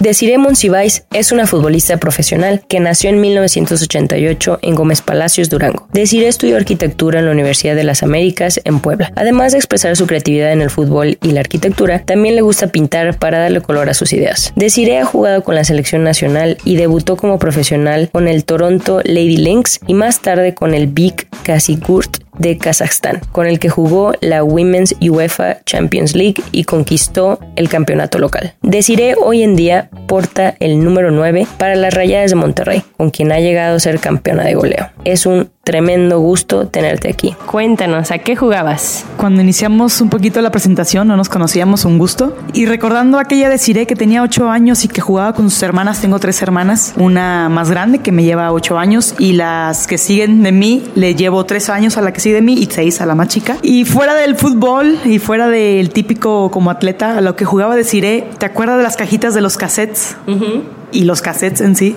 Desiree Monsiváis es una futbolista profesional que nació en 1988 en Gómez Palacios, Durango. Desiree estudió arquitectura en la Universidad de las Américas en Puebla. Además de expresar su creatividad en el fútbol y la arquitectura, también le gusta pintar para darle color a sus ideas. Desiree ha jugado con la selección nacional y debutó como profesional con el Toronto Lady Lynx y más tarde con el Big Kasigurt de Kazajstán, con el que jugó la Women's UEFA Champions League y conquistó el campeonato local. Desiree hoy en día porta el número 9 para las Rayadas de Monterrey, con quien ha llegado a ser campeona de goleo. Es un tremendo gusto tenerte aquí. Cuéntanos, ¿a qué jugabas? Cuando iniciamos un poquito la presentación, no nos conocíamos, un gusto. Y recordando aquella de Cire que tenía ocho años y que jugaba con sus hermanas, tengo tres hermanas, una más grande que me lleva ocho años y las que siguen de mí, le llevo tres años a la que de mí y seis a la más chica. Y fuera del fútbol y fuera del típico como atleta, a lo que jugaba de Cire, ¿te acuerdas de las cajitas de los cassettes? Y los cassettes en sí,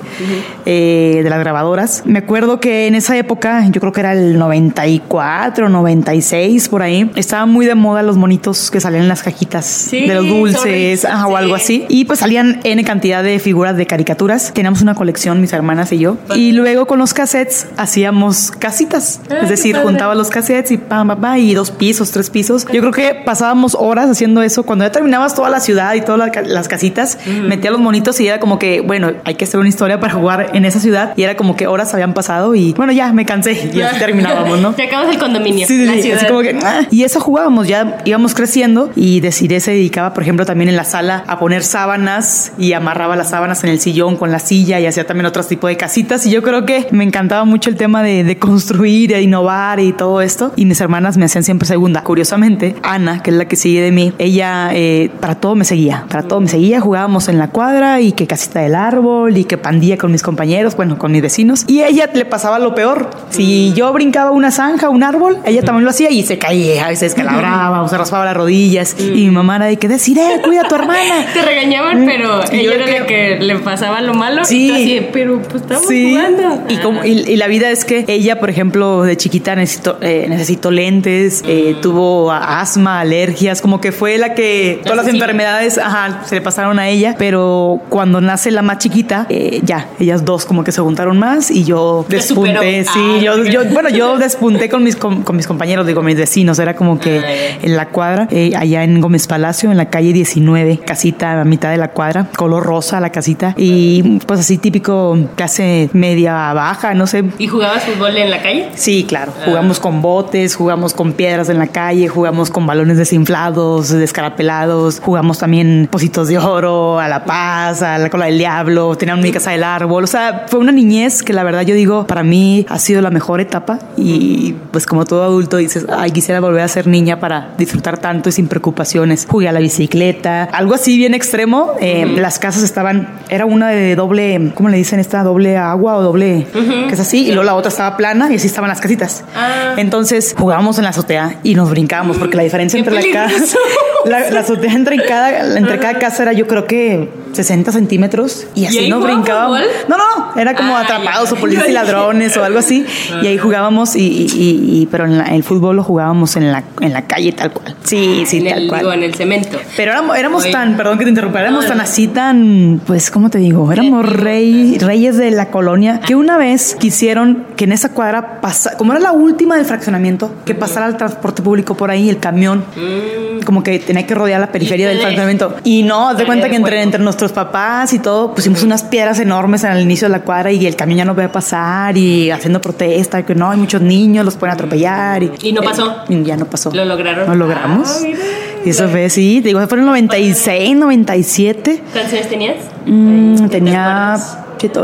eh, de las grabadoras. Me acuerdo que en esa época, yo creo que era el 94, 96, por ahí, estaban muy de moda los monitos que salían en las cajitas de los dulces ajá, o sí. algo así. Y pues salían N cantidad de figuras de caricaturas. Teníamos una colección, mis hermanas y yo. Y luego con los cassettes hacíamos casitas. es decir, juntaba los cassettes y pam, pam, pam, y dos pisos, tres pisos. Yo creo que pasábamos horas haciendo eso. Cuando ya terminabas toda la ciudad y todas las casitas, metía los monitos y era como que, bueno, hay que hacer una historia para jugar en esa ciudad. Y era como que horas habían pasado y bueno, ya me cansé y así terminábamos, ¿no? Te acabas el condominio. Sí, sí, la sí, ciudad. así como que, ah. Y eso jugábamos, ya íbamos creciendo y Desiree se dedicaba, por ejemplo, también en la sala a poner sábanas y amarraba las sábanas en el sillón con la silla y hacía también otros tipos de casitas. Y yo creo que me encantaba mucho el tema de, de construir, de innovar y todo esto. Y mis hermanas me hacían siempre segunda. Curiosamente, Ana, que es la que sigue de mí, ella eh, para todo me seguía, para todo me seguía. Jugábamos en la cuadra y que casita del árbol y que pandilla con mis compañeros, bueno, con mis vecinos. Y a ella le pasaba lo peor. Si yo brincaba una zanja, un árbol, ella también lo hacía y se caía, se descalabraba o se raspaba las rodillas. Y mi mamá era de que decir, eh, cuida a tu hermana. Te regañaban, pero Y ella era creo- la que le pasaba lo malo. Sí. Y así, pero pues estamos Sí. jugando. Y, como, y, y la vida es que ella, por ejemplo, de chiquita necesitó, eh, necesitó lentes, eh, tuvo a- asma, alergias, como que fue la que todas las enfermedades ajá, se le pasaron a ella, pero cuando nace la más chiquita, eh, ya, ellas dos como que se juntaron más y yo despunté, sí, Ah, yo, bueno, yo despunté con mis, con, con mis compañeros, digo, mis vecinos, era como que Ah, en la cuadra, eh, allá en Gómez Palacio, en la calle 19, casita a mitad de la cuadra, color rosa la casita y pues así típico clase media baja, no sé. ¿Y jugabas fútbol en la calle? Sí, claro, jugamos con botes, jugamos con piedras en la calle, jugamos con balones desinflados, descarapelados, jugamos también positos de oro, a la paz, a la cola del diablo, teníamos mi casa del árbol, o sea, fue una niñez que la verdad yo digo, para mí ha sido la mejor etapa y pues como todo adulto dices, ay, quisiera volver a ser niña para disfrutar tanto y sin preocupaciones. Jugué a la bicicleta, algo así bien extremo, eh, las casas estaban, era una de doble, ¿cómo le dicen esta? Doble agua o doble, que es así, y luego la otra estaba plana y así estaban las casitas. Ah. Entonces jugábamos en la azotea y nos brincábamos porque la diferencia entre la casa, la, la azotea entre cada, entre cada casa era yo creo que 60 centímetros y así jugaban brincábamos. fútbol? No, no, era como Ah, atrapados ya. o policías y ladrones o algo así. Y ahí jugábamos y, y- y- y- pero en la- el fútbol lo jugábamos en la, en la calle tal cual. Sí, sí, tal el, cual. digo, en el cemento. Pero éramos, éramos tan, perdón que te interrumpa, éramos No, tan no. así, tan, pues, ¿cómo te digo? Éramos rey, reyes de la colonia que una vez quisieron que en esa cuadra pasara, como era la última del fraccionamiento, que pasara el transporte público por ahí, el camión, como que tenía que rodear la periferia del fraccionamiento. Y no, haz de cuenta que entre, entre nuestros nuestros papás y todo, pusimos unas piedras enormes al inicio de la cuadra y el camión ya no a pasar y haciendo protesta, que no, hay muchos niños, los pueden atropellar. Y, ¿Y no pasó? Eh, ya no pasó. ¿Lo lograron? Lo logramos. Ah, mira. y eso fue, sí, te digo, fue en el 96, 97. ¿Cuántos años tenías? Mm, Ay, ¿te tenía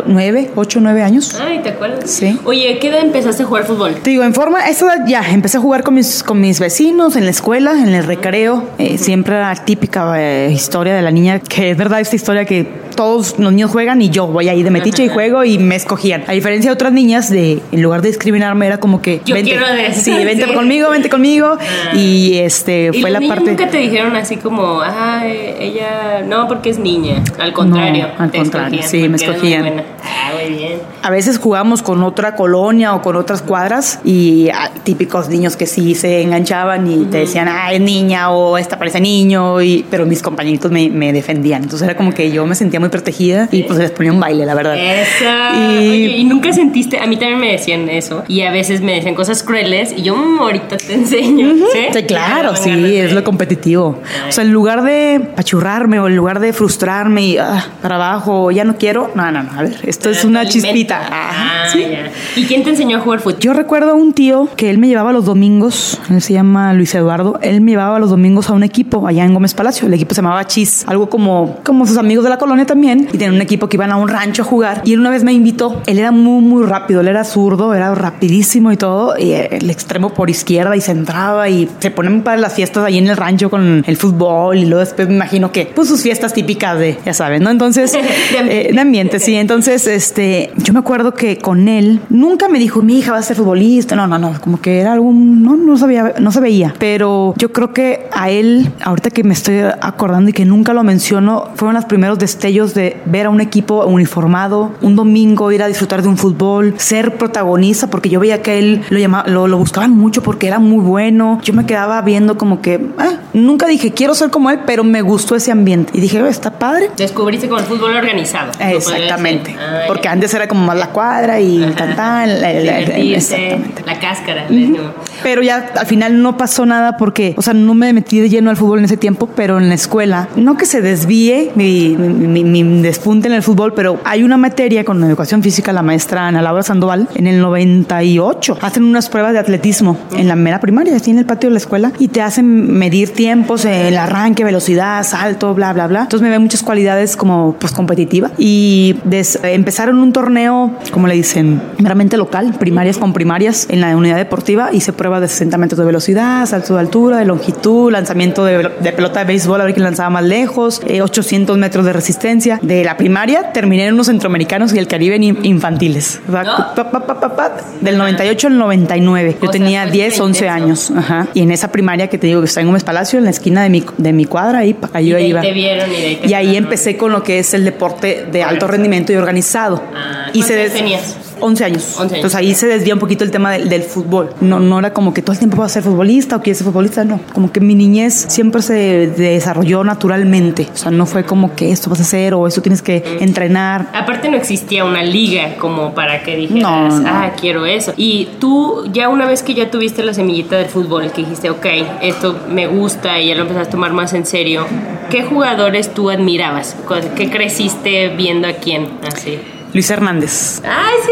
nueve, ocho, nueve años. Ay, ¿te acuerdas? Sí. Oye, ¿qué edad empezaste a jugar fútbol? Te digo, en forma, esa edad ya, empecé a jugar con mis, con mis vecinos en la escuela, en el recreo. Eh, siempre la típica eh, historia de la niña, que es verdad esta historia que todos los niños juegan y yo voy ahí de metiche y juego y me escogían. A diferencia de otras niñas, de en lugar de discriminarme, era como que. Yo vente, quiero de- Sí, vente sí. conmigo, vente conmigo. Ah. Y este ¿Y fue los la niños parte. nunca te dijeron así como, ay, ella, no, porque es niña? Al contrario. al contrario, sí, me escogían. Buena. Ah, muy bien. A veces jugamos con otra colonia o con otras cuadras y ah, típicos niños que sí se enganchaban y te decían, ah, es niña o esta parece niño, y, pero mis compañeritos me, me defendían. Entonces era como que yo me sentía muy protegida y pues les ponía un baile, la verdad. Esa. Y- Oye, y nunca sentiste, a mí también me decían eso, y a veces me decían cosas crueles, y yo "Mm, ahorita te enseño. ¿sí? Sí, claro, sí, es lo competitivo. O sea, en lugar de pachurrarme o en lugar de frustrarme y ah, para abajo, ya no quiero, no, no, no, a ver, esto es Te una chispita. Ah, sí. ya. ¿Y quién te enseñó a jugar fútbol? Yo recuerdo a un tío que él me llevaba los domingos, él se llama Luis Eduardo, él me llevaba los domingos a un equipo allá en Gómez Palacio, el equipo se llamaba Chis, algo como, como sus amigos de la colonia también, y tenían un equipo que iban a un rancho a jugar, y él una vez me invitó, él era muy, muy rápido, él era zurdo, era rapidísimo y todo, y el extremo por izquierda y se entraba y se ponen para las fiestas ahí en el rancho con el fútbol y luego después me imagino que, pues sus fiestas típicas de, ya saben, ¿no? Entonces, De ambiente. eh, de ambiente, sí. Entonces, este, yo me acuerdo que con él nunca me dijo, mi hija va a ser futbolista. No, no, no, como que era algún, no, no sabía, no se veía. Pero yo creo que a él, ahorita que me estoy acordando y que nunca lo menciono, fueron los primeros destellos de ver a un equipo uniformado, un domingo ir a disfrutar de un fútbol, ser protagonista, porque yo veía que él lo llamaba, lo, lo buscaban mucho porque era muy bueno. Yo me quedaba viendo como que, ah, nunca dije quiero ser como él, pero me gustó ese ambiente. Y dije, "Oh, está padre. Descubriste con el fútbol organizado. ¿no podría Exactamente. Ah, Porque antes era como más la cuadra y tan, tan, la- la- exactamente. la cáscara. le decimos. Pero ya al final no pasó nada porque, o sea, no me metí de lleno al fútbol en ese tiempo, pero en la escuela, no que se desvíe mi, mi- mi- mi despunte en el fútbol, pero hay una materia con educación física, la maestra Ana Laura Sandoval, en el 98, hacen unas pruebas de atletismo en la mera primaria, así en el patio de la escuela, y te hacen medir tiempos, el arranque, velocidad, salto, bla, bla, bla. Entonces me ven muchas cualidades como pues competitiva y des- empezaron un torneo, como le dicen, meramente local, primarias con primarias en la unidad deportiva, hice pruebas de 60 metros de velocidad, salto de altura, de longitud, lanzamiento de, de pelota de béisbol, a ver quién lanzaba más lejos, eh, 800 metros de resistencia. De la primaria terminé en unos centroamericanos y el Caribe infantiles. O sea, No. pa, pa, pa, pa, pa, del 98 al 99. Yo O tenía fue 10, 11 intenso. años. Ajá. Y en esa primaria que te digo que está en Gómez Palacio, en la esquina de mi, de mi cuadra, ahí, Y yo de ahí iba. te vieron y de ahí te Y ahí jalaron. empecé con lo que es el deporte de alto rendimiento y organizado. Ah, y ¿cuántos se des- tenías? 11 años. 11 años. Entonces ahí se desvía un poquito el tema del, del fútbol. No, no era como que todo el tiempo vas a ser futbolista o quieres ser futbolista, no. Como que mi niñez siempre se desarrolló naturalmente. O sea, no fue como que esto vas a hacer o esto tienes que entrenar. Aparte no existía una liga como para que dijeras, No, no. ah, quiero eso. Y tú, ya una vez que ya tuviste la semillita del fútbol, que dijiste, ok, esto me gusta y ya lo empezaste a tomar más en serio, ¿qué jugadores tú admirabas? ¿Qué creciste viendo a quién? Así. Luis Hernández. Ay, sí,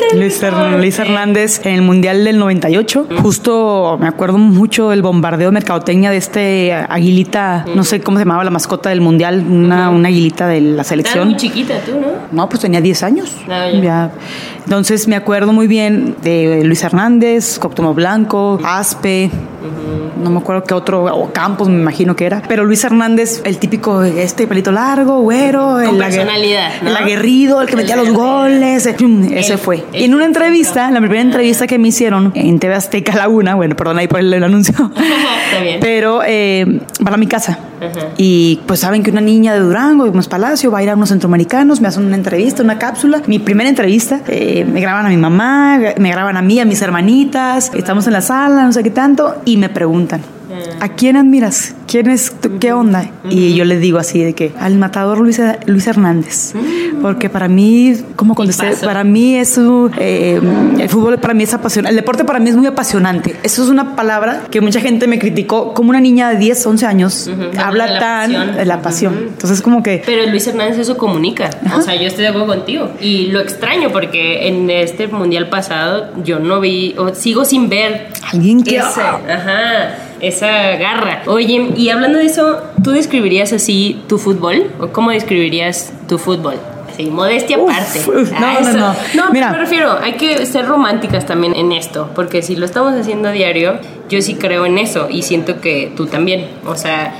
ahorita Luis, Her-. Hernández en el Mundial del 98. Justo me acuerdo mucho del bombardeo de mercadotecnia de este aguilita, no sé cómo se llamaba la mascota del Mundial, una, una aguilita de la selección. muy chiquita tú, ¿no? No, pues tenía 10 años. Ah, ya. Ya. Entonces me acuerdo muy bien de Luis Hernández, Coctomo Blanco, Aspe, no me acuerdo qué otro, o Campos me imagino que era. Pero Luis Hernández, el típico, este pelito largo, güero, el, ague- personalidad, ¿no? el aguerrido, el que metía los goles, eh, ese El- fue. Y en una entrevista, la primera entrevista que me hicieron en TV Azteca Laguna, bueno, perdón ahí por el, el anuncio, pero eh, para mi casa. Ajá. Y pues saben que una niña de Durango, de Gómez Palacio, va a ir a unos centroamericanos, me hacen una entrevista, una cápsula. Mi primera entrevista, eh, me graban a mi mamá, me graban a mí, a mis hermanitas, estamos en la sala, no sé qué tanto, y me preguntan, ¿A quién admiras? ¿Quién es, tu- qué onda? Y yo le digo así de que al matador Luis, Luis Hernández. Porque para mí, como contesté, para mí es un, eh, el fútbol para mí es apasionante. El deporte para mí es muy apasionante. Eso es una palabra que mucha gente me criticó. Como una niña de 10, 11 años Habla habla de la tan pasión. de la pasión. Entonces, como que Pero Luis Hernández eso comunica. O sea, yo estoy de acuerdo contigo. Y lo extraño porque en este mundial pasado yo no vi, o sigo sin ver alguien que. ese, ajá, esa garra. Oye, y hablando de eso, ¿tú describirías así tu fútbol? ¿O cómo describirías tu fútbol? Sí, modestia Uf, aparte. uf, no, Ah, no, no. No, Mira. me refiero, hay que ser románticas también en esto, porque si lo estamos haciendo a diario, yo sí creo en eso y siento que tú también. O sea,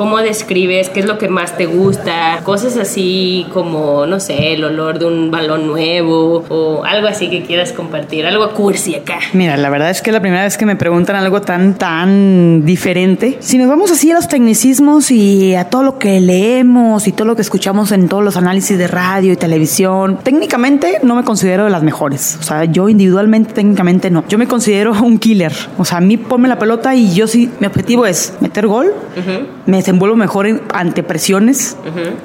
¿cómo describes? ¿Qué es lo que más te gusta? Cosas así como, no sé, el olor de un balón nuevo o algo así que quieras compartir, algo cursi acá. Mira, la verdad es que la primera vez que me preguntan algo tan, tan diferente. Si nos vamos así a los tecnicismos y a todo lo que leemos y todo lo que escuchamos en todos los análisis de radio y televisión, técnicamente no me considero de las mejores. O sea, yo individualmente, técnicamente no. Yo me considero un killer. O sea, a mí ponme la pelota y yo sí, mi objetivo es meter gol, me desenvuelvo mejor en- ante presiones,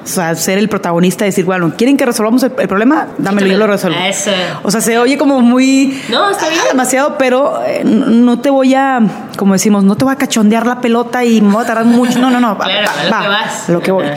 o sea, ser el protagonista y decir, bueno, ¿quieren que resolvamos el, el problema? Dámelo, yo lo resuelvo. Eso. O sea, se oye como muy... No, está bien. ah, demasiado, pero eh, no te voy a, como decimos, no te voy a cachondear la pelota y me voy a tardar mucho. No, no, no. Claro, va- a lo va, que vas. a lo que voy. Ajá.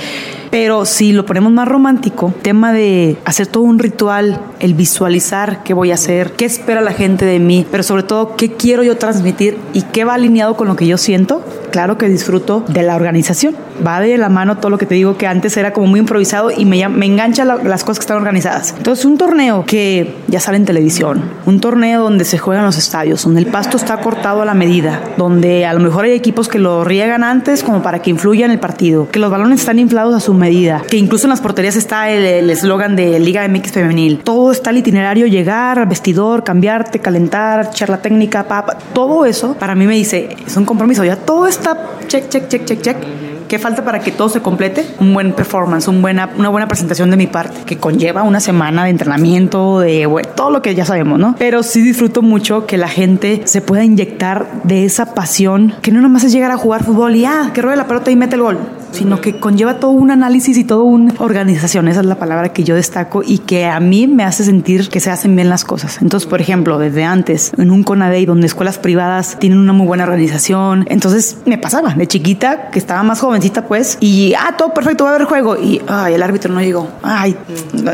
Pero si lo ponemos más romántico, tema de hacer todo un ritual, el visualizar qué voy a hacer, qué espera la gente de mí, pero sobre todo qué quiero yo transmitir y qué va alineado con lo que yo siento, claro que disfruto de la organización. Va de la mano todo lo que te digo que antes era como muy improvisado y me, me engancha la- las cosas que están organizadas. Entonces, un torneo que ya sale en televisión, un torneo donde se juegan los estadios, donde el pasto está cortado a la medida, donde a lo mejor hay equipos que lo riegan antes como para que influya en el partido, que los balones están inflados a su medida, que incluso en las porterías está el eslogan de Liga MX Femenil. Todo está el itinerario, llegar vestidor, cambiarte, calentar, charla técnica, papa, todo eso para mí me dice, es un compromiso, ya todo stop check, check, check, check, check. ¿Qué falta para que todo se complete? Un buen performance, un buena, una buena presentación de mi parte, que conlleva una semana de entrenamiento, de bueno, todo lo que ya sabemos, ¿no? Pero sí disfruto mucho que la gente se pueda inyectar de esa pasión, que no nomás es llegar a jugar fútbol y ah, que ruede la pelota y mete el gol, sino que conlleva todo un análisis y toda una organización. Esa es la palabra que yo destaco y que a mí me hace sentir que se hacen bien las cosas. Entonces, por ejemplo, desde antes, en un CONADEI donde escuelas privadas tienen una muy buena organización, entonces me pasaba de chiquita que estaba más jovencita pues y ah, todo perfecto, va a haber juego y ay, el árbitro no llegó. Ay,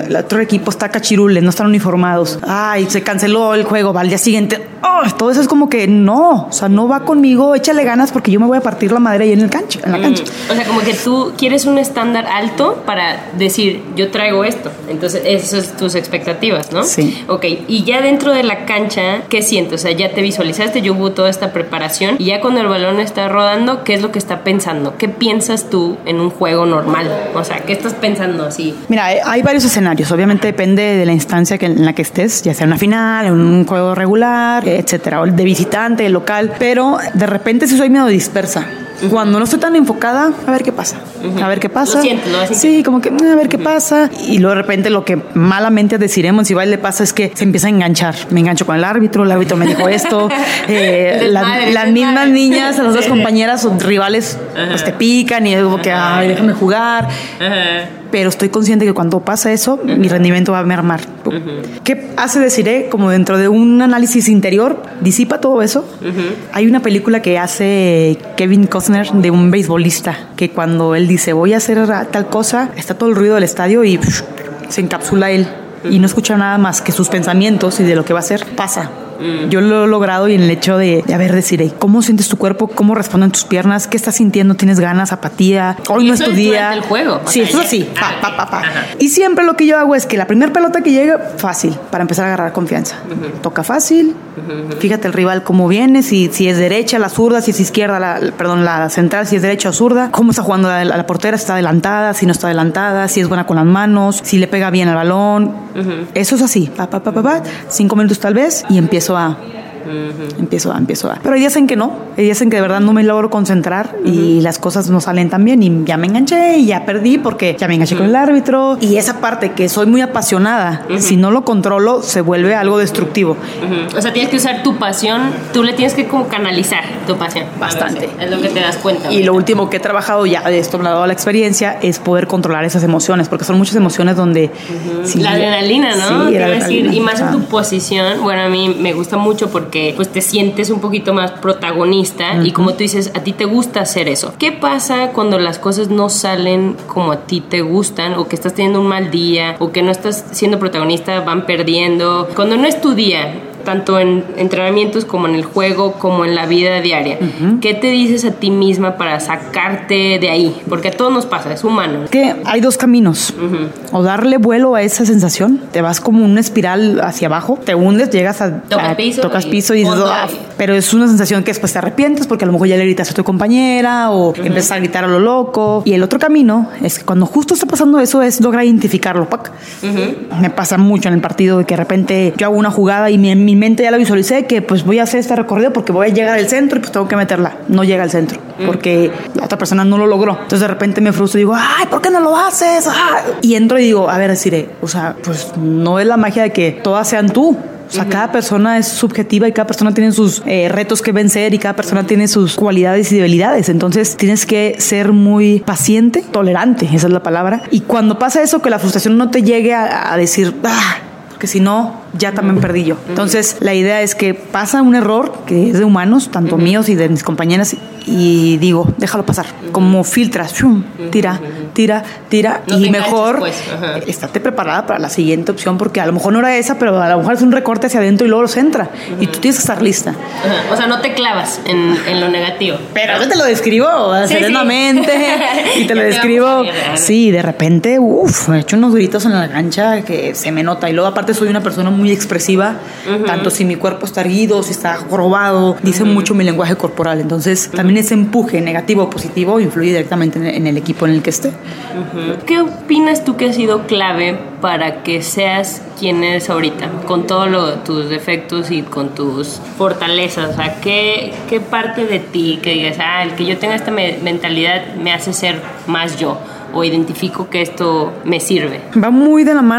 el otro equipo está cachirules, no están uniformados. Ay, se canceló el juego, va al día siguiente. Oh, todo eso es como que no, o sea, no va conmigo, échale ganas porque yo me voy a partir la madre ahí en el cancha, en la cancha. O sea, como que tú quieres un estándar alto para decir, yo traigo esto. Entonces, esas son tus expectativas, ¿no? Sí. Ok, y ya dentro de la cancha, ¿qué sientes? O sea, ya te visualizaste, yo hubo toda esta preparación y ya cuando el balón está rodando, ¿qué es lo que está pensando? ¿Qué piensas tú en un juego normal? O sea, ¿qué estás pensando así? Mira, hay- varios escenarios. Obviamente depende de la instancia en la que estés, ya sea una final, un juego regular, etcétera, o de visitante, local. Pero de repente sí soy medio dispersa. Cuando no estoy tan enfocada, a ver qué pasa. A ver qué pasa. Lo lo Sí, como que "Mm, a ver qué pasa. Y luego de repente lo que malamente deciremos si le pasa es que se empieza a enganchar. Me engancho con el árbitro, el árbitro me dijo esto. eh, la- las mismas niñas, las dos compañeras o rivales, pues te pican y es como que, ay, déjame jugar Ajá. Pero estoy consciente que cuando pasa eso, mi rendimiento va a mermar. ¿Qué hace Desiree? Como dentro de un análisis interior, disipa todo eso. Hay una película que hace Kevin Costner de un beisbolista, que cuando él dice, voy a hacer tal cosa, está todo el ruido del estadio y psh, se encapsula él. Y no escucha nada más que sus pensamientos y de lo que va a hacer, pasa. Yo lo he logrado y en el hecho de, de a ver, decir, ¿cómo sientes tu cuerpo? ¿Cómo responden tus piernas? ¿Qué estás sintiendo? ¿Tienes ganas? ¿Apatía? Hoy no es tu día. el juego, Sí, eso sí. Pa, pa, pa, pa. ajá. Y siempre lo que yo hago es que la primera pelota que llega, fácil, para empezar a agarrar confianza. Toca fácil. Fíjate el rival cómo viene, si, si es derecha, la zurda, si es izquierda, la, perdón, la central, si es derecha o zurda. Cómo está jugando la, la portera, si está adelantada, si no está adelantada, si es buena con las manos, si le pega bien al balón. Eso es así. Pa, pa, pa, pa, pa. Cinco minutos tal vez y 是吧。Empiezo a empiezo a, empiezo a. Pero hay días en que no, hay días en que de verdad no me logro concentrar y las cosas no salen tan bien y ya me enganché y ya perdí porque ya me enganché con el árbitro y esa parte que soy muy apasionada, si no lo controlo se vuelve algo destructivo. O sea, tienes que usar tu pasión, tú le tienes que como canalizar tu pasión. Bastante. Es lo que te das cuenta. Y lo último que he trabajado ya de esto me ha dado la experiencia es poder controlar esas emociones, porque son muchas emociones donde... la adrenalina, ¿no? Sí, la Decir, y más en tu posición, bueno, a mí me gusta mucho porque pues te sientes un poquito más protagonista y como tú dices, a ti te gusta hacer eso. ¿Qué pasa cuando las cosas no salen como a ti te gustan o que estás teniendo un mal día o que no estás siendo protagonista, van perdiendo? Cuando no es tu día, tanto en entrenamientos como en el juego, como en la vida diaria. ¿Qué te dices a ti misma para sacarte de ahí? Porque a todos nos pasa, es humano. Que hay dos caminos. O darle vuelo a esa sensación, te vas como una espiral hacia abajo, te hundes, llegas a... Tocas a- piso tocas y piso y dices, "Ah", pero es una sensación que después te arrepientes porque a lo mejor ya le gritas a tu compañera o empiezas a gritar a lo loco. Y el otro camino es que cuando justo está pasando eso es lograr identificarlo. pac. Me pasa mucho en el partido de que de repente yo hago una jugada y mi, en mi mente ya la visualicé que pues voy a hacer este recorrido porque voy a llegar al centro y pues tengo que meterla. No llega al centro porque la otra persona no lo logró. Entonces de repente me frustro y digo, ay, ¿por qué no lo haces? Ah. Y entro y digo, a ver, deciré, o sea, pues no es la magia de que todas sean tú. O sea, cada persona es subjetiva y cada persona tiene sus eh, retos que vencer y cada persona tiene sus cualidades y debilidades. Entonces tienes que ser muy paciente, tolerante, esa es la palabra. Y cuando pasa eso, que la frustración no te llegue a, a decir, ah, porque si no, ya también perdí yo. Entonces, la idea es que pasa un error que es de humanos, tanto míos y de mis compañeras, y digo, déjalo pasar. Como filtras, ¡shum! tira, tira, tira, No y mejor pues, estate preparada para la siguiente opción, porque a lo mejor no era esa, pero a lo mejor es un recorte hacia adentro y luego los entra. Y tú tienes que estar lista. O sea, no te clavas en, en lo negativo. Pero yo te lo describo Sí, serenamente sí. y te lo describo. Sí, de repente, uff, me he hecho unos gritos en la cancha que se me nota. Y luego, aparte, soy una persona muy expresiva, tanto si mi cuerpo está erguido, si está jorobado, dice mucho mi lenguaje corporal. Entonces, también ese empuje negativo o positivo influye directamente en el, en el equipo en el que esté. ¿Qué opinas tú que ha sido clave para que seas quien eres ahorita? Con todos tus defectos y con tus fortalezas. O sea, ¿qué, ¿qué parte de ti que digas, ah, el que yo tenga esta me- mentalidad me hace ser más yo? O identifico que esto me sirve. Va muy de la mano.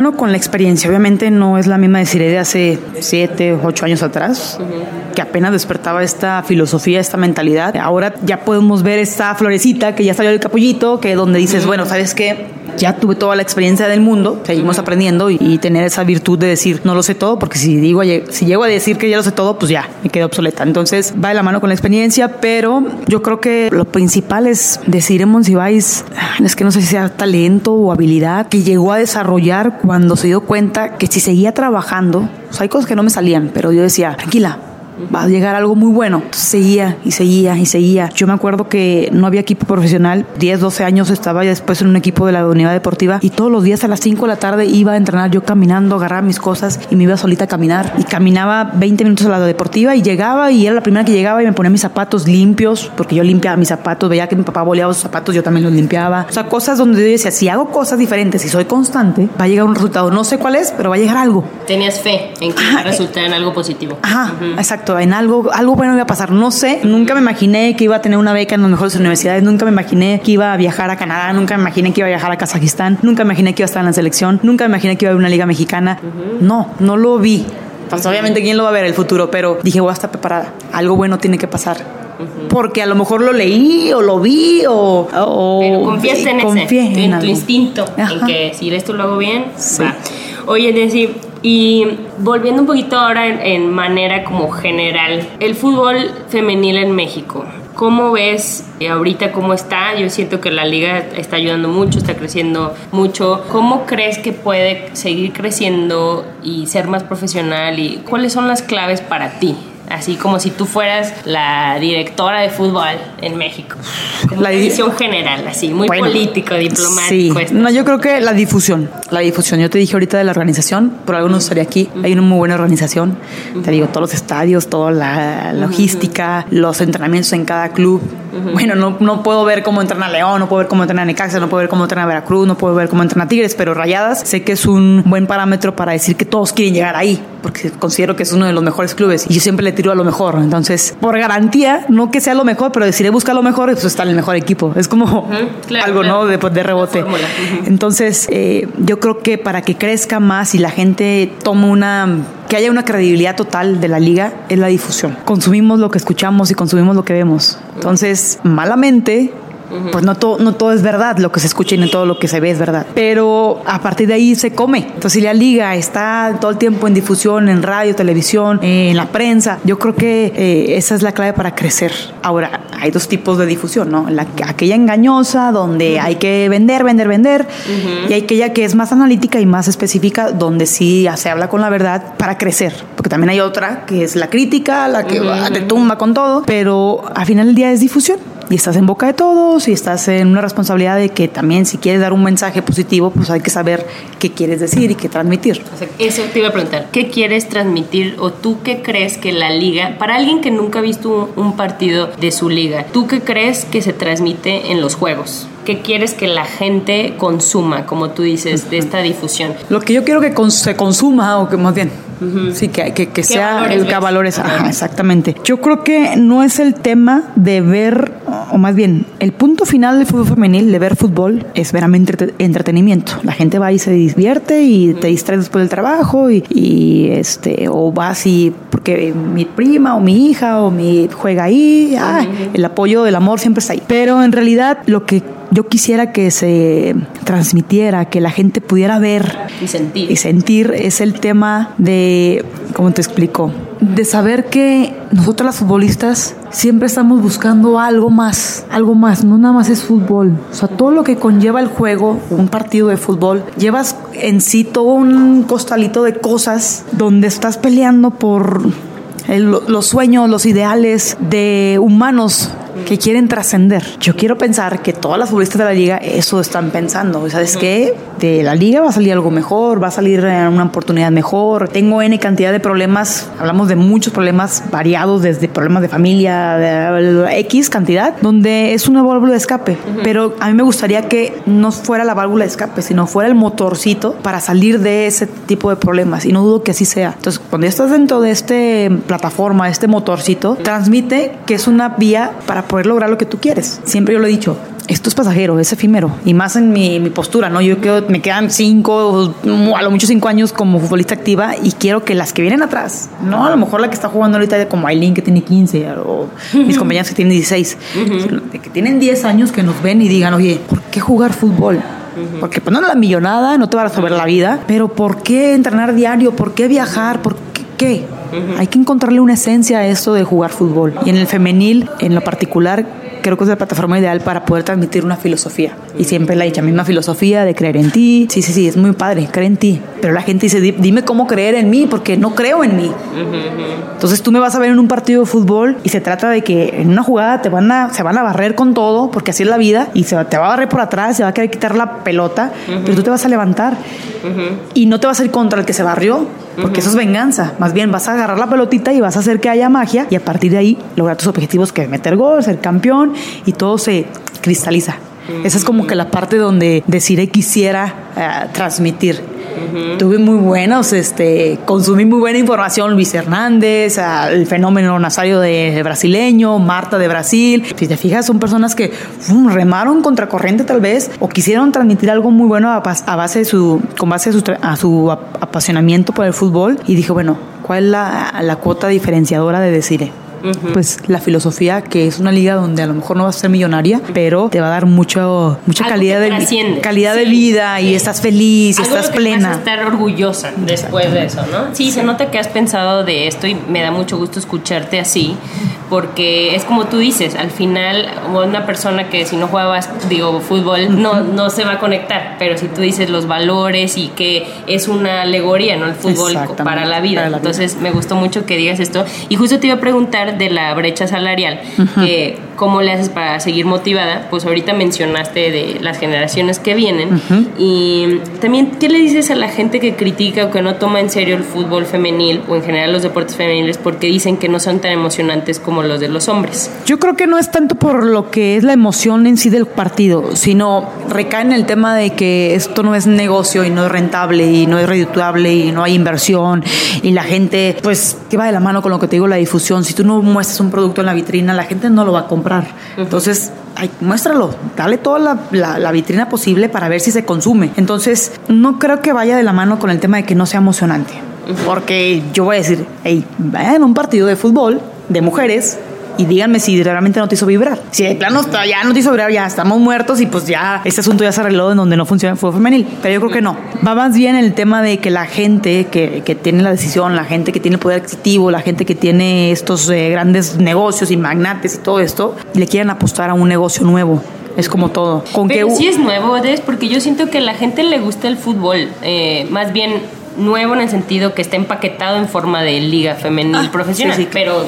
No, con la experiencia, obviamente no es la misma decir de hace siete, ocho años atrás, que apenas despertaba esta filosofía, esta mentalidad. Ahora ya podemos ver esta florecita que ya salió del capullito, que donde dices, bueno, ¿sabes qué? Ya tuve toda la experiencia del mundo, seguimos aprendiendo y, y tener esa virtud de decir, no lo sé todo, porque si digo, si llego a decir que ya lo sé todo, pues ya, me quedo obsoleta. Entonces va de la mano con la experiencia, pero yo creo que lo principal es decir en Monsiváis, es que no sé si sea talento o habilidad, que llegó a desarrollar cuando se dio cuenta que si seguía trabajando, o sea, hay cosas que no me salían, pero yo decía, tranquila, va a llegar algo muy bueno. Entonces, seguía y seguía y seguía. Yo me acuerdo que no había equipo profesional, 10, 12 años estaba ya después en un equipo de la unidad deportiva y todos los días a las 5 de la tarde iba a entrenar yo caminando, agarraba mis cosas y me iba solita a caminar y caminaba 20 minutos a la deportiva y llegaba y era la primera que llegaba y me ponía mis zapatos limpios porque yo limpiaba mis zapatos, veía que mi papá boleaba sus zapatos, yo también los limpiaba. O sea, cosas donde yo decía, si hago cosas diferentes, si soy constante, va a llegar un resultado. No sé cuál es, pero va a llegar algo. Tenías fe en que iba a resultar en algo positivo. Ajá, exacto, en algo, algo bueno iba a pasar. No sé, nunca me imaginé que iba a tener una beca en las mejores universidades, nunca me imaginé que iba a viajar a Canadá, nunca me imaginé que iba a viajar a Kazajistán, nunca me imaginé que iba a estar en la selección, nunca me imaginé que iba a haber una liga mexicana. No, no lo vi. Pues obviamente quién lo va a ver el futuro, pero dije, voy a estar preparada. Algo bueno tiene que pasar. Porque a lo mejor lo leí o lo vi o... o Pero confiaste en confié ese, en, tu algo. instinto, en Ajá. que si esto lo hago bien, Sí. va. Oye, Desi, y volviendo un poquito ahora en, manera como general, el fútbol femenil en México, ¿Cómo ves ahorita cómo está? Yo siento que la liga está ayudando mucho, está creciendo mucho. ¿Cómo crees que puede seguir creciendo y ser más profesional? ¿Y cuáles son las claves para ti? Así como si tú fueras la directora de fútbol en México. la división general, así, muy político, diplomático. Sí. No, yo creo que la difusión, la difusión. Yo te dije ahorita de la organización, por algo no estaría aquí. Hay una muy buena organización. Te digo, todos los estadios, toda la logística, los entrenamientos en cada club. Bueno, no, no puedo ver cómo entrena León, no puedo ver cómo entrena Necaxa, no puedo ver cómo entrena Veracruz, no puedo ver cómo entrena Tigres, pero Rayadas sé que es un buen parámetro para decir que todos quieren llegar ahí, porque considero que es uno de los mejores clubes y yo siempre le tiro a lo mejor. Entonces, por garantía, no que sea lo mejor, pero deciré buscar lo mejor, pues está en el mejor equipo. Es como algo, ¿no? De, de rebote. Entonces, eh, yo creo que para que crezca más y la gente tome una que haya una credibilidad total de la liga es la difusión. Consumimos lo que escuchamos y consumimos lo que vemos. Entonces, malamente, pues no todo, no todo es verdad, lo que se escucha y no todo lo que se ve es verdad. Pero a partir de ahí se come. Entonces, si la liga está todo el tiempo en difusión, en radio, televisión, en la prensa, yo creo que eh, esa es la clave para crecer. Ahora, hay dos tipos de difusión, ¿no? La, aquella engañosa, donde hay que vender, vender, vender, y hay aquella que es más analítica y más específica, donde sí se habla con la verdad para crecer. Porque también hay otra que es la crítica, la que te tumba con todo, pero al final del día es difusión y estás en boca de todos y estás en una responsabilidad de que también si quieres dar un mensaje positivo, pues hay que saber qué quieres decir y qué transmitir. eso te iba a preguntar, ¿qué quieres transmitir o tú qué crees que la liga, para alguien que nunca ha visto un partido de su liga, ¿tú qué crees que se transmite en los juegos? ¿Qué quieres que la gente consuma, como tú dices, de esta difusión? Lo que yo quiero que se consuma, o que más bien, Sí, que, que, que sea el que valores. Ajá, exactamente. Yo creo que no es el tema de ver, o más bien, el punto final del fútbol femenil, de ver fútbol, es veramente entretenimiento. La gente va y se divierte y te distrae después del trabajo y, y este, o vas y porque mi prima o mi hija o mi juega ahí, ah, el apoyo, el amor siempre está ahí. Pero en realidad lo que yo quisiera que se transmitiera, que la gente pudiera ver y sentir. Y sentir es el tema de, ¿cómo te explico? De saber que nosotros las futbolistas siempre estamos buscando algo más, algo más, no nada más es fútbol. O sea, todo lo que conlleva el juego, un partido de fútbol, llevas en sí todo un costalito de cosas donde estás peleando por los sueños, los ideales de humanos que quieren trascender. Yo quiero pensar que todas las futbolistas de la liga eso están pensando. ¿Sabes qué? De la liga va a salir algo mejor, va a salir una oportunidad mejor. Tengo N cantidad de problemas, hablamos de muchos problemas variados, desde problemas de familia, de X cantidad, donde es una válvula de escape. Pero a mí me gustaría que no fuera la válvula de escape, sino fuera el motorcito para salir de ese tipo de problemas. Y no dudo que así sea. Entonces, cuando estás dentro de esta plataforma, este motorcito, transmite que es una vía para poder lograr lo que tú quieres. Siempre yo lo he dicho, esto es pasajero, es efímero. Y más en mi, postura, ¿no? Yo me quedan cinco, a lo mucho cinco años como futbolista activa y quiero que las que vienen atrás, no a lo mejor la que está jugando ahorita como Aileen que tiene 15 o mis compañeras que tienen 16, que tienen 10 años que nos ven y digan, oye, ¿por qué jugar fútbol? Porque pues no la millonada, no te va a resolver la vida, pero ¿por qué entrenar diario? ¿Por qué viajar? ¿Por qué? Hay que encontrarle una esencia a esto de jugar fútbol. Y en el femenil, en lo particular, creo que es la plataforma ideal para poder transmitir una filosofía. Y siempre la dicha misma filosofía de creer en ti. Sí, sí, sí, es muy padre, creer en ti. Pero la gente dice, dime cómo creer en mí, porque no creo en mí. Entonces tú me vas a ver en un partido de fútbol y se trata de que en una jugada te van a, se van a barrer con todo, porque así es la vida, y se te va a barrer por atrás, se va a querer quitar la pelota, pero tú te vas a levantar. Y no te vas a ir contra el que se barrió, porque eso es venganza. Más bien vas a agarrar la pelotita y vas a hacer que haya magia y a partir de ahí lograr tus objetivos que es meter gol, ser campeón y todo se cristaliza. Esa es como que la parte donde Desiree quisiera eh, transmitir. Tuve muy buenos, este, consumí muy buena información, Luis Hernández, el fenómeno nazario de, brasileño, Marta de Brasil. Si te fijas, son personas que remaron contracorriente tal vez o quisieron transmitir algo muy bueno a, base de su, con base a su, a su apasionamiento por el fútbol y dije, bueno, ¿cuál es la, la cuota diferenciadora de Pues la filosofía que es una liga donde a lo mejor no vas a ser millonaria, pero te va a dar mucho mucha calidad de calidad de vida y estás feliz y estás plena. Vas a estar orgullosa después de eso, ¿no? Sí, se nota que has pensado de esto y me da mucho gusto escucharte así porque es como tú dices, al final una persona que si no juega, digo, fútbol, no, no se va a conectar, pero si tú dices los valores y que es una alegoría, ¿no? El fútbol para la vida. Entonces me gustó mucho que digas esto. Y justo te iba a preguntar de la brecha salarial, ¿cómo le haces para seguir motivada? Pues ahorita mencionaste de las generaciones que vienen. Y también, ¿qué le dices a la gente que critica o que no toma en serio el fútbol femenil o en general los deportes femeniles porque dicen que no son tan emocionantes como los de los hombres? Yo creo que no es tanto por lo que es la emoción en sí del partido, sino recae en el tema de que esto no es negocio y no es rentable y no es redituable y no hay inversión y la gente, pues, que va de la mano con lo que te digo, la difusión. Si tú no muestras un producto en la vitrina, la gente no lo va a comprar. Entonces, ay, muéstralo, dale toda la, la, vitrina posible para ver si se consume. Entonces, no creo que vaya de la mano con el tema de que no sea emocionante. Porque yo voy a decir, hey, a un partido de fútbol de mujeres y díganme si realmente no te hizo vibrar. Si de plano ya no te hizo vibrar, ya estamos muertos y pues ya este asunto ya se arregló en donde no funciona el fútbol femenil. Pero yo creo que no. Va más bien el tema de que la gente que, que tiene la decisión, la gente que tiene el poder adquisitivo, la gente que tiene estos eh, grandes negocios y magnates y todo esto, le quieran apostar a un negocio nuevo. Es como todo. ¿Con Pero que... sí es nuevo, es porque yo siento que a la gente le gusta el fútbol. Eh, más bien nuevo en el sentido que está empaquetado en forma de liga femenil ah, profesional, pero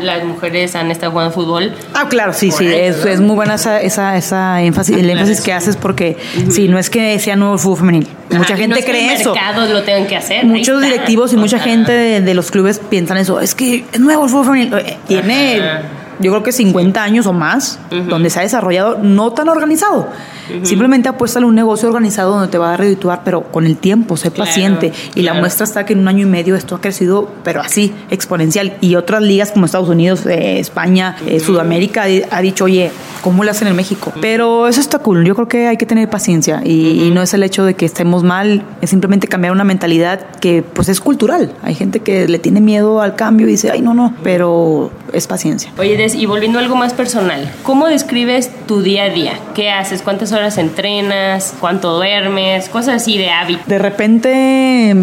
las mujeres han estado jugando fútbol. Ah, claro, sí, sí, es, es, muy buena esa, esa, esa énfasis, el énfasis que haces porque sí, no es que sea nuevo el fútbol femenil. Mucha gente cree eso. lo tengan que hacer. Muchos directivos y mucha gente de, los clubes piensan eso, es que es nuevo el fútbol femenil. Eh, tiene yo creo que 50 años o más, donde se ha desarrollado no tan organizado. Simplemente apuéstale un negocio organizado donde te va a redituar, pero con el tiempo, sé paciente. Y la muestra está que en un año y medio esto ha crecido, pero así, exponencial. Y otras ligas como Estados Unidos, eh, España, eh, Sudamérica, ha dicho, oye, ¿cómo lo hacen en México? Pero eso está cool. Yo creo que hay que tener paciencia. Y, no es el hecho de que estemos mal, es simplemente cambiar una mentalidad que pues es cultural. Hay gente que le tiene miedo al cambio y dice, ay, no, no, pero es paciencia. Oye, y volviendo a algo más personal, ¿cómo describes tu día a día? ¿Qué haces? ¿Cuántas horas entrenas? ¿Cuánto duermes? Cosas así de hábito. De repente,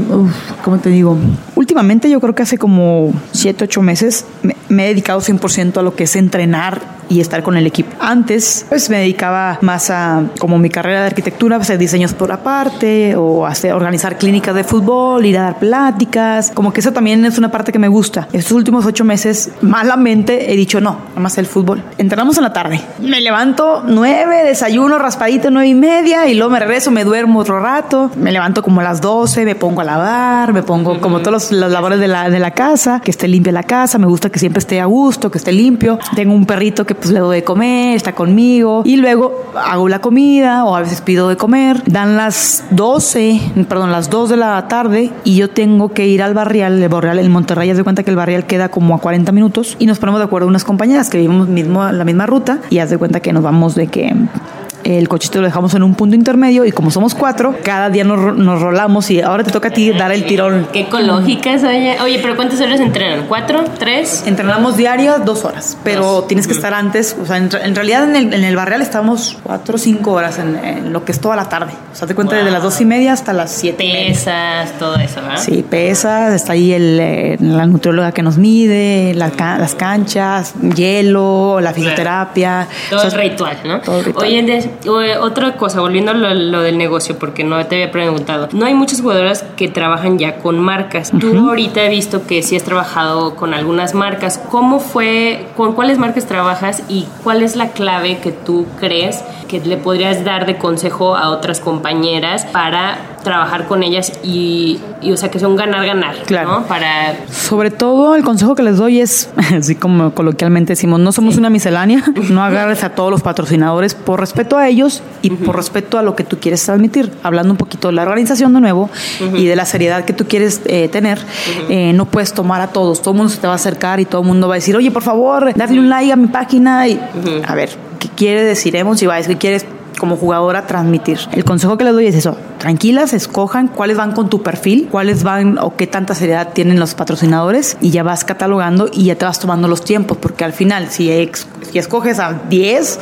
¿cómo te digo? Últimamente yo creo que hace como 7, 8 meses me, me he dedicado 100% a lo que es entrenar y estar con el equipo. Antes, pues me dedicaba más a, como mi carrera de arquitectura, hacer diseños por aparte o hacer, organizar clínicas de fútbol, ir a dar pláticas. Como que eso también es una parte que me gusta. Estos últimos ocho meses, malamente he dicho no, nada más el fútbol. Entrenamos en la tarde. Me levanto nueve, desayuno raspadito nueve y media y luego me regreso, me duermo otro rato. Me levanto como a las doce, me pongo a lavar, me pongo como todas las labores de la, de la casa, que esté limpia la casa. Me gusta que siempre esté a gusto, que esté limpio. Tengo un perrito que pues le doy de comer, está conmigo y luego hago la comida o a veces pido de comer. Dan las 12, perdón, las 2 de la tarde y yo tengo que ir al barrial, el barrial, el Monterrey, haz de cuenta que el barrial queda como a 40 minutos y nos ponemos de acuerdo unas compañeras que vivimos mismo, la misma ruta y haz de cuenta que nos vamos de que el cochito lo dejamos en un punto intermedio y como somos cuatro, cada día nos, nos rolamos y ahora te toca a ti dar el tirón. Qué ecológicas, oye. Oye, pero ¿cuántas horas entrenan? ¿Cuatro? ¿Tres? Entrenamos diario dos horas, pero tienes que estar antes. O sea, en, realidad en el, en el, barrial estamos cuatro o cinco horas en, lo que es toda la tarde. O sea, te cuenta desde las dos y media hasta las siete. Pesas, todo eso, ¿verdad? Sí, pesas, está ahí el, eh, la nutrióloga que nos mide, las canchas, hielo, la fisioterapia. Todo el ritual, ¿no? Todo el ritual. Oye, otra cosa, volviendo a lo, del negocio, porque no te había preguntado. No hay muchas jugadoras que trabajan ya con marcas. Tú ahorita he visto que sí has trabajado con algunas marcas. ¿Cómo fue, con cuáles marcas trabajas y cuál es la clave que tú crees que le podrías dar de consejo a otras compañeras para trabajar con ellas y, o sea, que sea un ganar-ganar, claro. Para... Sobre todo el consejo que les doy es, así como coloquialmente decimos, no somos una miscelánea, no agarres a todos los patrocinadores por respeto a ellos y por respeto a lo que tú quieres transmitir. Hablando un poquito de la organización de nuevo y de la seriedad que tú quieres eh, tener, eh, no puedes tomar a todos, todo el mundo se te va a acercar y todo el mundo va a decir, oye, por favor, darle un like a mi página y, a ver, ¿qué quiere decir? Y va a decir, ¿quieres como jugadora transmitir. El consejo que les doy es eso, tranquilas, escojan cuáles van con tu perfil, cuáles van o qué tanta seriedad tienen los patrocinadores y ya vas catalogando y ya te vas tomando los tiempos, porque al final si, si escoges a 10,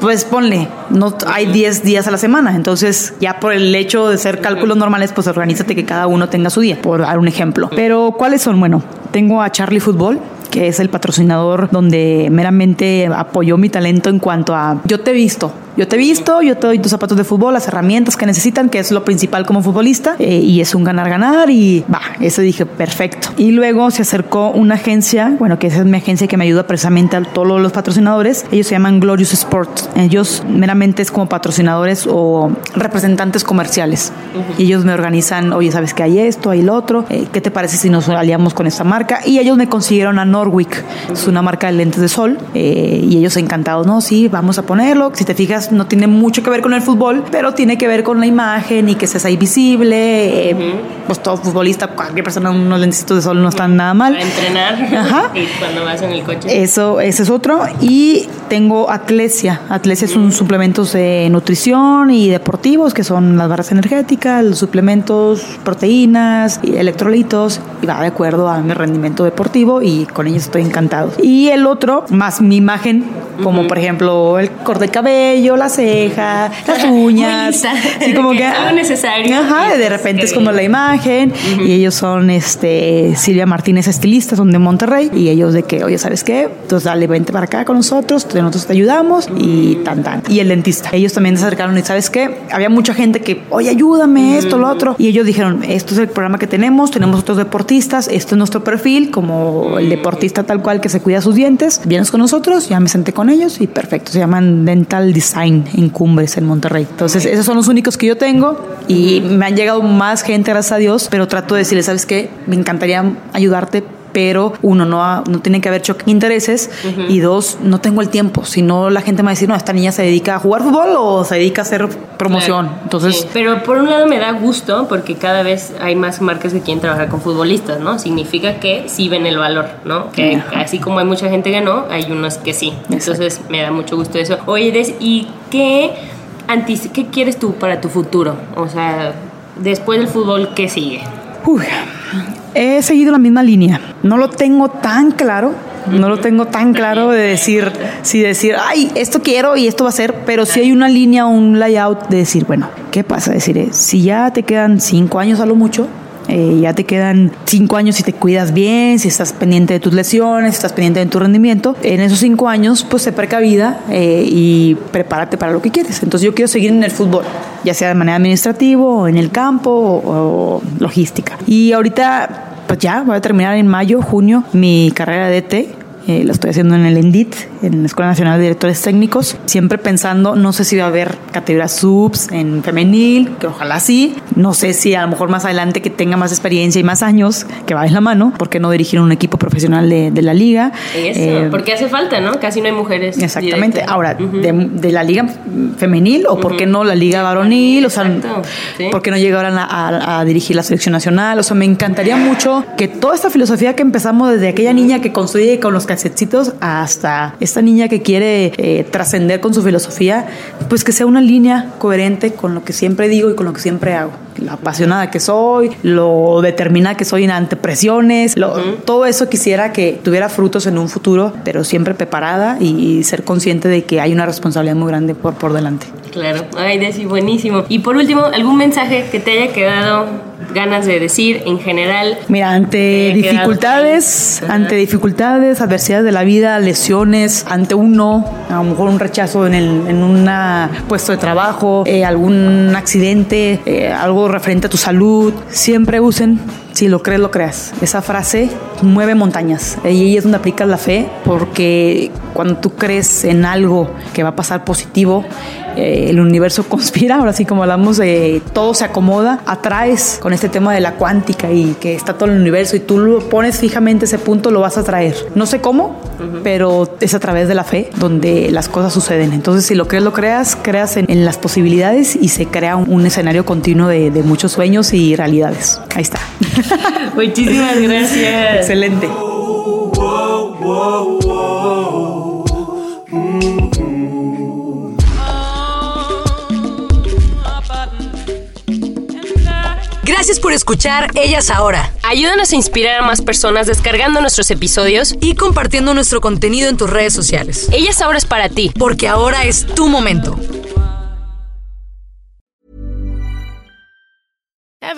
pues ponle, no hay 10 días a la semana, entonces ya por el hecho de ser cálculos normales, pues organízate que cada uno tenga su día, por dar un ejemplo. Pero ¿cuáles son? Bueno, tengo a Charlie Fútbol, que es el patrocinador donde meramente apoyó mi talento en cuanto a yo te he visto, yo te he visto, yo te doy tus zapatos de fútbol, las herramientas que necesitan, que es lo principal como futbolista, eh, y es un ganar-ganar, y va, eso dije, perfecto. Y luego se acercó una agencia, bueno, que esa es mi agencia que me ayuda precisamente a todos los patrocinadores, ellos se llaman Glorious Sports, ellos meramente es como patrocinadores o representantes comerciales, y ellos me organizan, oye, ¿sabes que hay esto, hay lo otro? Eh, ¿Qué te parece si nos aliamos con esta marca? Y ellos me consiguieron a Norwick, es una marca de lentes de sol, eh, y ellos encantados, no, sí, vamos a ponerlo, si te fijas, no tiene mucho que ver con el fútbol, pero tiene que ver con la imagen y que estés ahí visible. Eh, pues todo futbolista, cualquier persona, unos lentes de sol no están nada mal. Para entrenar Ajá. y cuando vas en el coche. Eso, ese es otro. Y tengo Atlesia. Atlesia es un suplementos de nutrición y deportivos, que son las barras energéticas, los suplementos, proteínas, y electrolitos, y va de acuerdo a mi rendimiento deportivo y con ellos estoy encantado. Y el otro, más mi imagen, como por ejemplo el corte de cabello, la ceja, las uñas. Sí, como que, algo necesario. Ajá, de repente es como la imagen. Y ellos son este Silvia Martínez, estilistas, son de Monterrey. Y ellos de que, oye, ¿sabes qué? Entonces dale, vente para acá con nosotros, nosotros te ayudamos y tan tan. Y el dentista. Ellos también se acercaron y ¿sabes qué? Había mucha gente que, oye, ayúdame, esto, lo otro. Y ellos dijeron, esto es el programa que tenemos, tenemos otros deportistas, esto es nuestro perfil, como el deportista tal cual que se cuida sus dientes. Vienes con nosotros, ya me senté con ellos y perfecto. Se llaman Dental Design en Cumbres, en Monterrey. Entonces, esos son los únicos que yo tengo y me han llegado más gente, gracias a Dios, pero trato de decirles, ¿sabes qué? Me encantaría ayudarte, pero uno, no, no tiene que haber choque de intereses y dos, no tengo el tiempo. Si no, la gente me va a decir, no, esta niña se dedica a jugar fútbol o se dedica a hacer promoción. Claro. Entonces, Sí, Pero por un lado me da gusto porque cada vez hay más marcas que quieren trabajar con futbolistas, ¿no? Significa que sí ven el valor, ¿no? Que así como hay mucha gente que no, hay unos que sí. Entonces me da mucho gusto eso. Oye, Des, ¿y qué, antes, qué quieres tú para tu futuro? O sea, después del fútbol, ¿qué sigue? Uy, he seguido la misma línea. No lo tengo tan claro. No lo tengo tan claro de decir, si decir, ay, esto quiero y esto va a ser, pero si hay una línea, un layout de decir, bueno, ¿qué pasa? Decir, eh, si ya te quedan cinco años a lo mucho, eh, ya te quedan cinco años si te cuidas bien, si estás pendiente de tus lesiones, si estás pendiente de tu rendimiento. En esos cinco años, pues sé precavida eh, y prepárate para lo que quieres. Entonces yo quiero seguir en el fútbol, ya sea de manera administrativa en el campo o, logística. Y ahorita, pues ya, voy a terminar en mayo, junio, mi carrera de DT. Eh, lo estoy haciendo en el ENDIT, en la Escuela Nacional de Directores Técnicos, siempre pensando, no sé si va a haber categorías subs en femenil, que ojalá sí, no sé si a lo mejor más adelante que tenga más experiencia y más años, que va en la mano, ¿por qué no dirigir un equipo profesional de, de la liga? Eso, Eh, porque hace falta, ¿no? Casi no hay mujeres. Exactamente. directas. Ahora, Ujú. de, de la liga femenil o por qué no la liga varonil, o sea, sí. por qué no llegaron a, a- a dirigir la selección nacional, o sea, me encantaría mucho que toda esta filosofía que empezamos desde aquella niña que construye con los hasta esta niña que quiere eh, trascender con su filosofía, pues que sea una línea coherente con lo que siempre digo y con lo que siempre hago. La apasionada que soy, lo determinada que soy ante presiones, lo- todo eso quisiera que tuviera frutos en un futuro, pero siempre preparada y, ser consciente de que hay una responsabilidad muy grande por, por delante. Claro, ay, Desi, buenísimo. Y por último, ¿algún mensaje que te haya quedado ganas de decir en general? Mira, ante dificultades, ante dificultades, adversidades de la vida, lesiones, ante un no, a lo mejor un rechazo en, el, en un puesto de trabajo, eh, algún accidente, eh, algo referente a tu salud, siempre usen, si lo crees, lo creas. Esa frase mueve montañas y ahí es donde aplicas la fe, porque cuando tú crees en algo que va a pasar positivo, eh, el universo conspira, ahora sí como hablamos, eh, todo se acomoda, atraes con este tema de la cuántica y que está todo el universo y tú lo pones fijamente ese punto, lo vas a traer. No sé cómo, pero es a través de la fe donde las cosas suceden. Entonces, si lo crees, lo creas, creas en, en las posibilidades y se crea un, un escenario continuo de, de muchos sueños y realidades. Ahí está. Muchísimas gracias. Excelente. Gracias por escuchar Ellas Ahora Ayúdanos a inspirar a más personas descargando nuestros episodios. y compartiendo nuestro contenido en tus redes sociales. Ellas ahora es para ti. Porque ahora es tu momento.